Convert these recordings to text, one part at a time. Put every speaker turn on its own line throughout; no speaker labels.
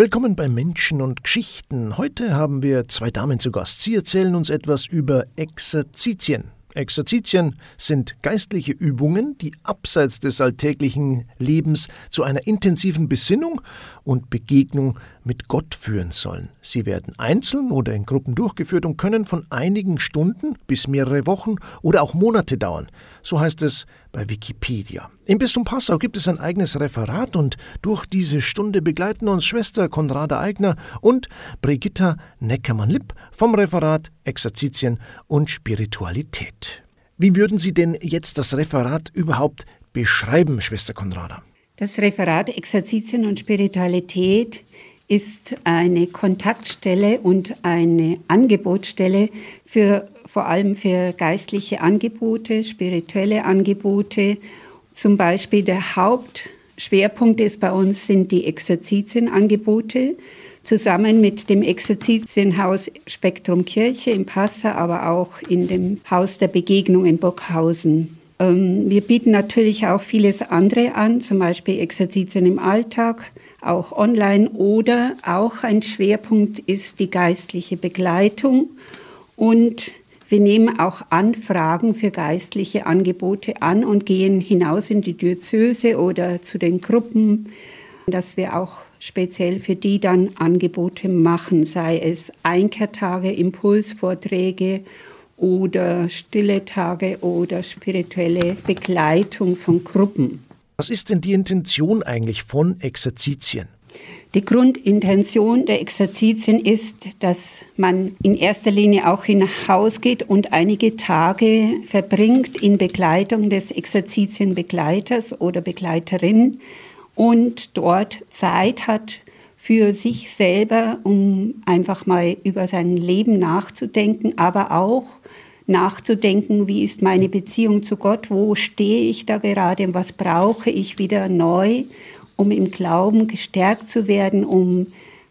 Willkommen bei Menschen und Geschichten. Heute haben wir zwei Damen zu Gast. Sie erzählen uns etwas über Exerzitien. Exerzitien sind geistliche Übungen, die abseits des alltäglichen Lebens zu einer intensiven Besinnung und Begegnung mit Gott führen sollen. Sie werden einzeln oder in Gruppen durchgeführt und können von einigen Stunden bis mehrere Wochen oder auch Monate dauern. So heißt es bei Wikipedia. Im Bistum Passau gibt es ein eigenes Referat und durch diese Stunde begleiten uns Schwester Konrada Eigner und Brigitta Neckermann-Lipp vom Referat Exerzitien und Spiritualität. Wie würden Sie denn jetzt das Referat überhaupt beschreiben, Schwester Konrada?
Das Referat Exerzitien und Spiritualität ist eine Kontaktstelle und eine Angebotsstelle für vor allem für geistliche Angebote, spirituelle Angebote. Zum Beispiel der Hauptschwerpunkt ist bei uns sind die Exerzitienangebote zusammen mit dem Exerzitienhaus Spektrum Kirche in Passau, aber auch in dem Haus der Begegnung in Burghausen. Ähm, wir bieten natürlich auch vieles andere an, zum Beispiel Exerzitien im Alltag, auch online. Oder auch ein Schwerpunkt ist die geistliche Begleitung. Und wir nehmen auch Anfragen für geistliche Angebote an und gehen hinaus in die Diözese oder zu den Gruppen, dass wir auch speziell für die dann Angebote machen, sei es Einkehrtage, Impulsvorträge oder stille Tage oder spirituelle Begleitung von Gruppen.
Was ist denn die Intention eigentlich von Exerzitien?
Die Grundintention der Exerzitien ist, dass man in erster Linie auch hinausgeht und einige Tage verbringt in Begleitung des Exerzitienbegleiters oder Begleiterin und dort Zeit hat für sich selber, um einfach mal über sein Leben nachzudenken, aber auch nachzudenken, wie ist meine Beziehung zu Gott, wo stehe ich da gerade und was brauche ich wieder neu, um im Glauben gestärkt zu werden, um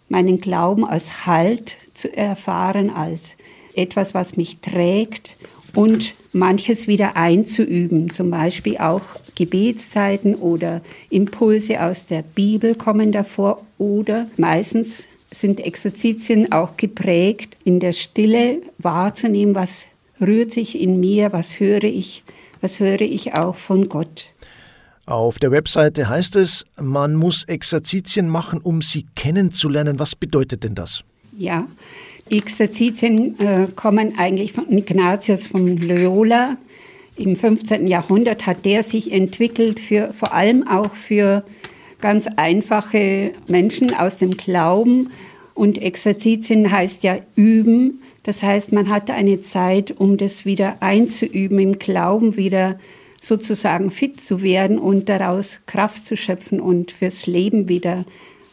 meinen Glauben als Halt zu erfahren, als etwas, was mich trägt und manches wieder einzuüben, zum Beispiel auch Gebetszeiten oder Impulse aus der Bibel kommen davor oder meistens sind Exerzitien auch geprägt, in der Stille wahrzunehmen, was rührt sich in mir, was höre ich, was höre ich auch von Gott.
Auf der Webseite heißt es, man muss Exerzitien machen, um sie kennenzulernen. Was bedeutet denn das?
Ja, Exerzitien äh, kommen eigentlich von Ignatius von Loyola. Im 15. Jahrhundert hat der sich entwickelt, für, vor allem auch für ganz einfache Menschen aus dem Glauben. Und Exerzitien heißt ja üben. Das heißt, man hatte eine Zeit, um das wieder einzuüben, im Glauben wieder sozusagen fit zu werden und daraus Kraft zu schöpfen und fürs Leben wieder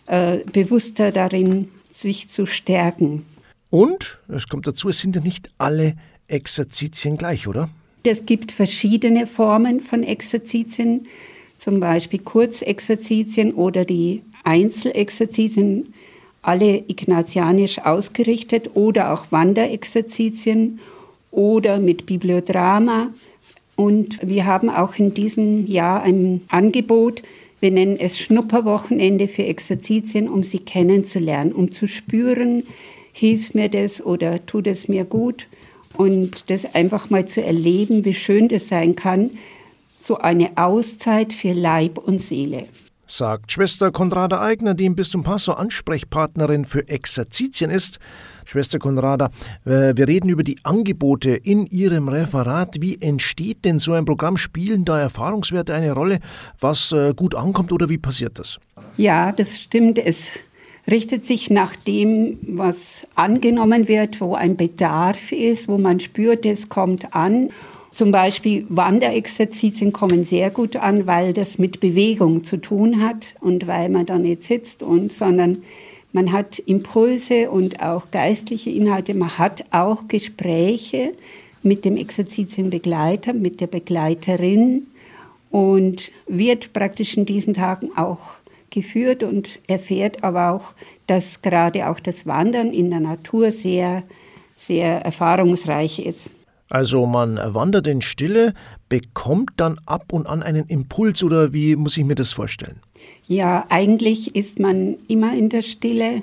äh, bewusster darin sich zu stärken.
Und, es kommt dazu, es sind ja nicht alle Exerzitien gleich, oder?
Es gibt verschiedene Formen von Exerzitien, zum Beispiel Kurzexerzitien oder die Einzelexerzitien alle ignatianisch ausgerichtet oder auch Wanderexerzitien oder mit Bibliodrama. Und wir haben auch in diesem Jahr ein Angebot, wir nennen es Schnupperwochenende für Exerzitien, um sie kennenzulernen, um zu spüren, hilft mir das oder tut es mir gut. Und das einfach mal zu erleben, wie schön das sein kann, so eine Auszeit für Leib und Seele
sagt Schwester Konrada Eigner, die im Bistum Passau Ansprechpartnerin für Exerzitien ist. Schwester Konrada, äh, wir reden über die Angebote in Ihrem Referat. Wie entsteht denn so ein Programm? Spielen da Erfahrungswerte eine Rolle, was äh, gut ankommt oder wie passiert das?
Ja, das stimmt. Es richtet sich nach dem, was angenommen wird, wo ein Bedarf ist, wo man spürt, es kommt an. Zum Beispiel Wanderexerzitien kommen sehr gut an, weil das mit Bewegung zu tun hat und weil man da nicht sitzt und, sondern man hat Impulse und auch geistliche Inhalte. Man hat auch Gespräche mit dem Exerzitienbegleiter, mit der Begleiterin und wird praktisch in diesen Tagen auch geführt und erfährt aber auch, dass gerade auch das Wandern in der Natur sehr, sehr erfahrungsreich ist.
Also man wandert in Stille, bekommt dann ab und an einen Impuls oder wie muss ich mir das vorstellen?
Ja, eigentlich ist man immer in der Stille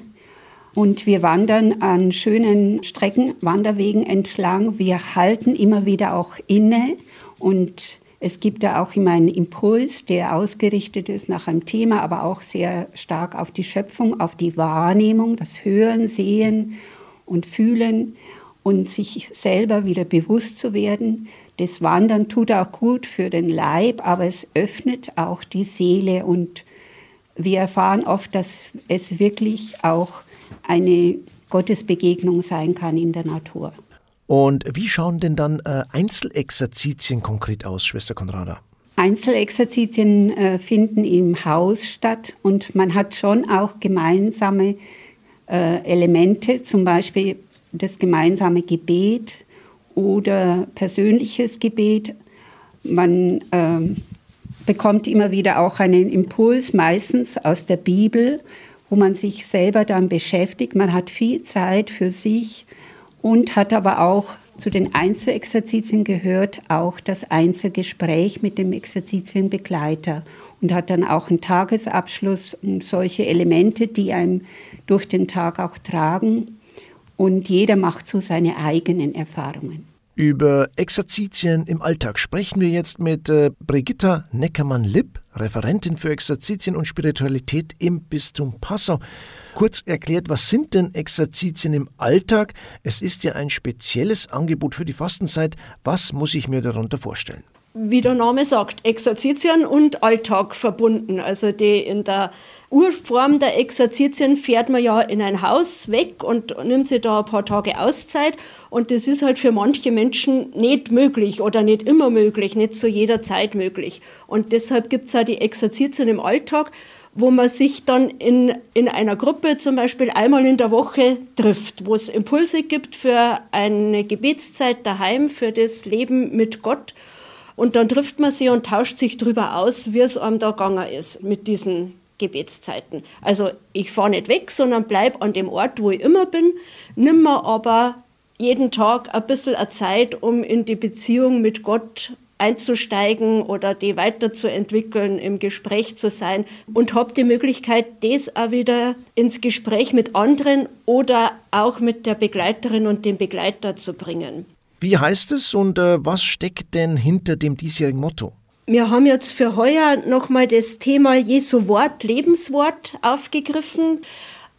und wir wandern an schönen Strecken, Wanderwegen entlang. Wir halten immer wieder auch inne und es gibt da auch immer einen Impuls, der ausgerichtet ist nach einem Thema, aber auch sehr stark auf die Schöpfung, auf die Wahrnehmung, das Hören, Sehen und Fühlen und sich selber wieder bewusst zu werden. Das Wandern tut auch gut für den Leib, aber es öffnet auch die Seele und wir erfahren oft, dass es wirklich auch eine Gottesbegegnung sein kann in der Natur.
Und wie schauen denn dann äh, Einzelexerzitien konkret aus, Schwester Konrada?
Einzelexerzitien äh, finden im Haus statt und man hat schon auch gemeinsame äh, Elemente, zum Beispiel das gemeinsame Gebet oder persönliches Gebet. Man äh, bekommt immer wieder auch einen Impuls, meistens aus der Bibel, wo man sich selber dann beschäftigt. Man hat viel Zeit für sich und hat aber auch zu den Einzelexerzitien gehört auch das Einzelgespräch mit dem Exerzitienbegleiter und hat dann auch einen Tagesabschluss und solche Elemente, die einem durch den Tag auch tragen und jeder macht so seine eigenen Erfahrungen.
Über Exerzitien im Alltag sprechen wir jetzt mit äh, Brigitta Neckermann-Lipp, Referentin für Exerzitien und Spiritualität im Bistum Passau. Kurz erklärt, was sind denn Exerzitien im Alltag? Es ist ja ein spezielles Angebot für die Fastenzeit. Was muss ich mir darunter vorstellen?
Wie der Name sagt, Exerzitien und Alltag verbunden. Also die in der Urform der Exerzitien fährt man ja in ein Haus weg und nimmt sich da ein paar Tage Auszeit. Und das ist halt für manche Menschen nicht möglich oder nicht immer möglich, nicht zu jeder Zeit möglich. Und deshalb gibt es auch die Exerzitien im Alltag, wo man sich dann in, in einer Gruppe zum Beispiel einmal in der Woche trifft, wo es Impulse gibt für eine Gebetszeit daheim, für das Leben mit Gott. Und dann trifft man sie und tauscht sich darüber aus, wie es einem da gegangen ist mit diesen Gebetszeiten. Also ich fahre nicht weg, sondern bleibe an dem Ort, wo ich immer bin, nimm mir aber jeden Tag ein bisschen Zeit, um in die Beziehung mit Gott einzusteigen oder die weiterzuentwickeln, im Gespräch zu sein und habe die Möglichkeit, das auch wieder ins Gespräch mit anderen oder auch mit der Begleiterin und dem Begleiter zu bringen.
Wie heißt es und äh, was steckt denn hinter dem diesjährigen Motto?
Wir haben jetzt für heuer nochmal das Thema Jesu Wort, Lebenswort aufgegriffen.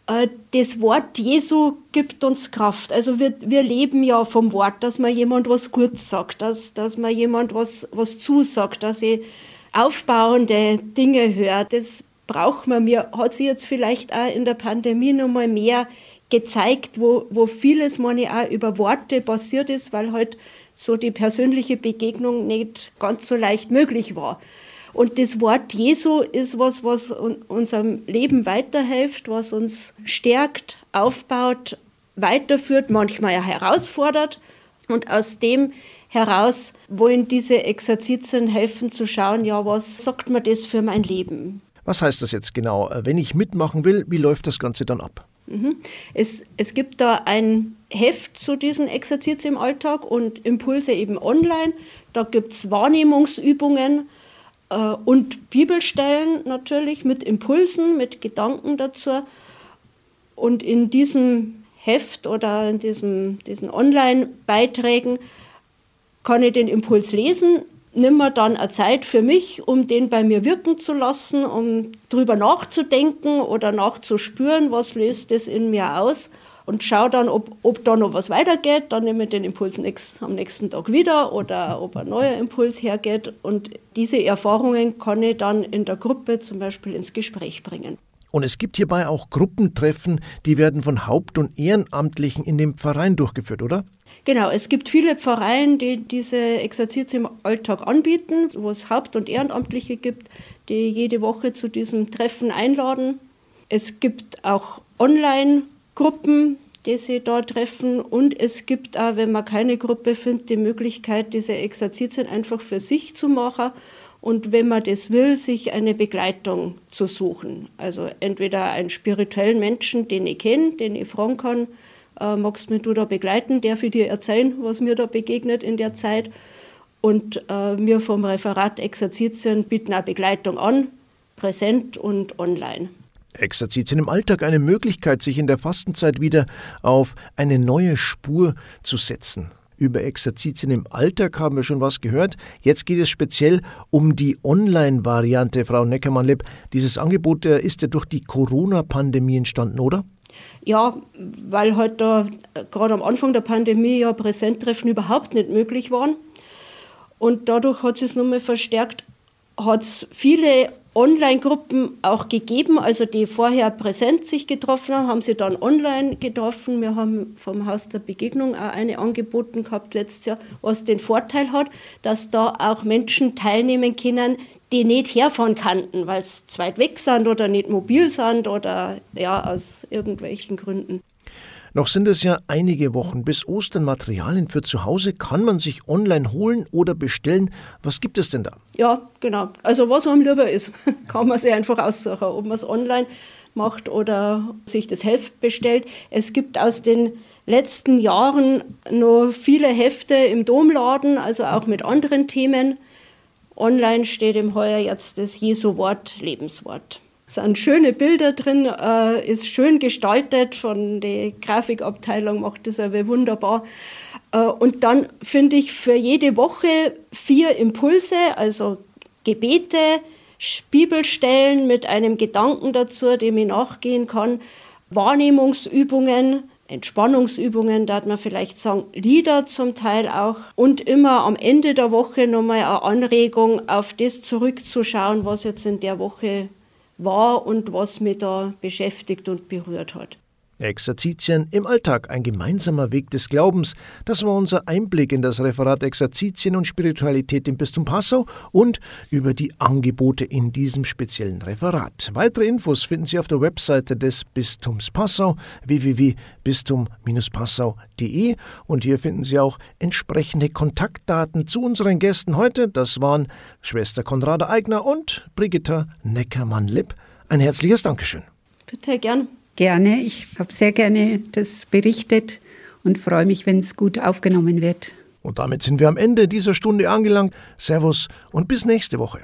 Äh, das Wort Jesu gibt uns Kraft. Also wir, wir leben ja vom Wort, dass man jemand was Gutes sagt, dass, dass man jemand was, was zusagt, dass ich aufbauende Dinge höre. Das braucht man. Mir hat sich jetzt vielleicht auch in der Pandemie nochmal mehr gezeigt, wo, wo vieles meine auch über Worte passiert ist, weil halt so die persönliche Begegnung nicht ganz so leicht möglich war. Und das Wort Jesu ist was, was unserem Leben weiterhilft, was uns stärkt, aufbaut, weiterführt, manchmal ja herausfordert. Und aus dem heraus wollen diese Exerzitien helfen zu schauen, ja, was sagt mir das für mein Leben?
Was heißt das jetzt genau? Wenn ich mitmachen will, wie läuft das Ganze dann ab?
Mhm. Es, es gibt da ein Heft zu diesen Exerzitien im Alltag und Impulse eben online. Da gibt es Wahrnehmungsübungen äh, und Bibelstellen natürlich mit Impulsen, mit Gedanken dazu. Und in diesem Heft oder in diesem, diesen Online-Beiträgen kann ich den Impuls lesen, nimm mir dann eine Zeit für mich, um den bei mir wirken zu lassen, um drüber nachzudenken oder nachzuspüren, was löst das in mir aus und schau dann, ob, ob da noch was weitergeht. Dann nehme ich den Impuls nächst, am nächsten Tag wieder oder ob ein neuer Impuls hergeht. Und diese Erfahrungen kann ich dann in der Gruppe zum Beispiel ins Gespräch bringen.
Und es gibt hierbei auch Gruppentreffen, die werden von Haupt- und Ehrenamtlichen in dem Verein durchgeführt, oder?
Genau, es gibt viele Pfarreien, die diese Exerzitien im Alltag anbieten, wo es Haupt- und Ehrenamtliche gibt, die jede Woche zu diesem Treffen einladen. Es gibt auch Online-Gruppen, die sie da treffen. Und es gibt auch, wenn man keine Gruppe findet, die Möglichkeit, diese Exerzitien einfach für sich zu machen. Und wenn man das will, sich eine Begleitung zu suchen. Also entweder einen spirituellen Menschen, den ich kenne, den ich fragen kann, äh, magst du da begleiten, darf ich dir erzählen, was mir da begegnet in der Zeit. Und äh, wir vom Referat Exerzitien bieten auch Begleitung an, präsent und online.
Exerzitien im Alltag eine Möglichkeit, sich in der Fastenzeit wieder auf eine neue Spur zu setzen. Über Exerzitien im Alltag haben wir schon was gehört. Jetzt geht es speziell um die Online-Variante, Frau Neckermann-Lipp. Dieses Angebot ist ja durch die Corona-Pandemie entstanden, oder?
Ja, weil halt da gerade am Anfang der Pandemie ja Präsenttreffen überhaupt nicht möglich waren. Und dadurch hat es nochmal verstärkt, hat es viele Online-Gruppen auch gegeben, also die vorher präsent sich getroffen haben, haben sie dann online getroffen. Wir haben vom Haus der Begegnung auch eine angeboten gehabt letztes Jahr, was den Vorteil hat, dass da auch Menschen teilnehmen können, die nicht herfahren kannten, weil sie zu weit weg sind oder nicht mobil sind oder ja, aus irgendwelchen Gründen.
Noch sind es ja einige Wochen bis Ostern. Materialien für zu Hause kann man sich online holen oder bestellen. Was gibt es denn da?
Ja, genau. Also was einem lieber ist, kann man sich einfach aussuchen, ob man es online macht oder sich das Heft bestellt. Es gibt aus den letzten Jahren noch viele Hefte im Domladen, also auch mit anderen Themen. Online steht im Heuer jetzt das Jesu Wort, Lebenswort. Es sind schöne Bilder drin, äh, ist schön gestaltet von der Grafikabteilung, macht das aber wunderbar. Äh, und dann finde ich für jede Woche vier Impulse, also Gebete, Bibelstellen mit einem Gedanken dazu, dem ich nachgehen kann, Wahrnehmungsübungen, Entspannungsübungen, da hat man vielleicht sagen, Lieder zum Teil auch und immer am Ende der Woche nochmal eine Anregung, auf das zurückzuschauen, was jetzt in der Woche war und was mich da beschäftigt und berührt hat.
Exerzitien im Alltag, ein gemeinsamer Weg des Glaubens. Das war unser Einblick in das Referat Exerzitien und Spiritualität im Bistum Passau und über die Angebote in diesem speziellen Referat. Weitere Infos finden Sie auf der Webseite des Bistums Passau www.bistum-passau.de und hier finden Sie auch entsprechende Kontaktdaten zu unseren Gästen heute. Das waren Schwester Konrada Eigner und Brigitta Neckermann-Lipp. Ein herzliches Dankeschön.
Bitte gern.
Gerne. Ich habe sehr gerne das berichtet und freue mich, wenn es gut aufgenommen wird.
Und damit sind wir am Ende dieser Stunde angelangt. Servus und bis nächste Woche.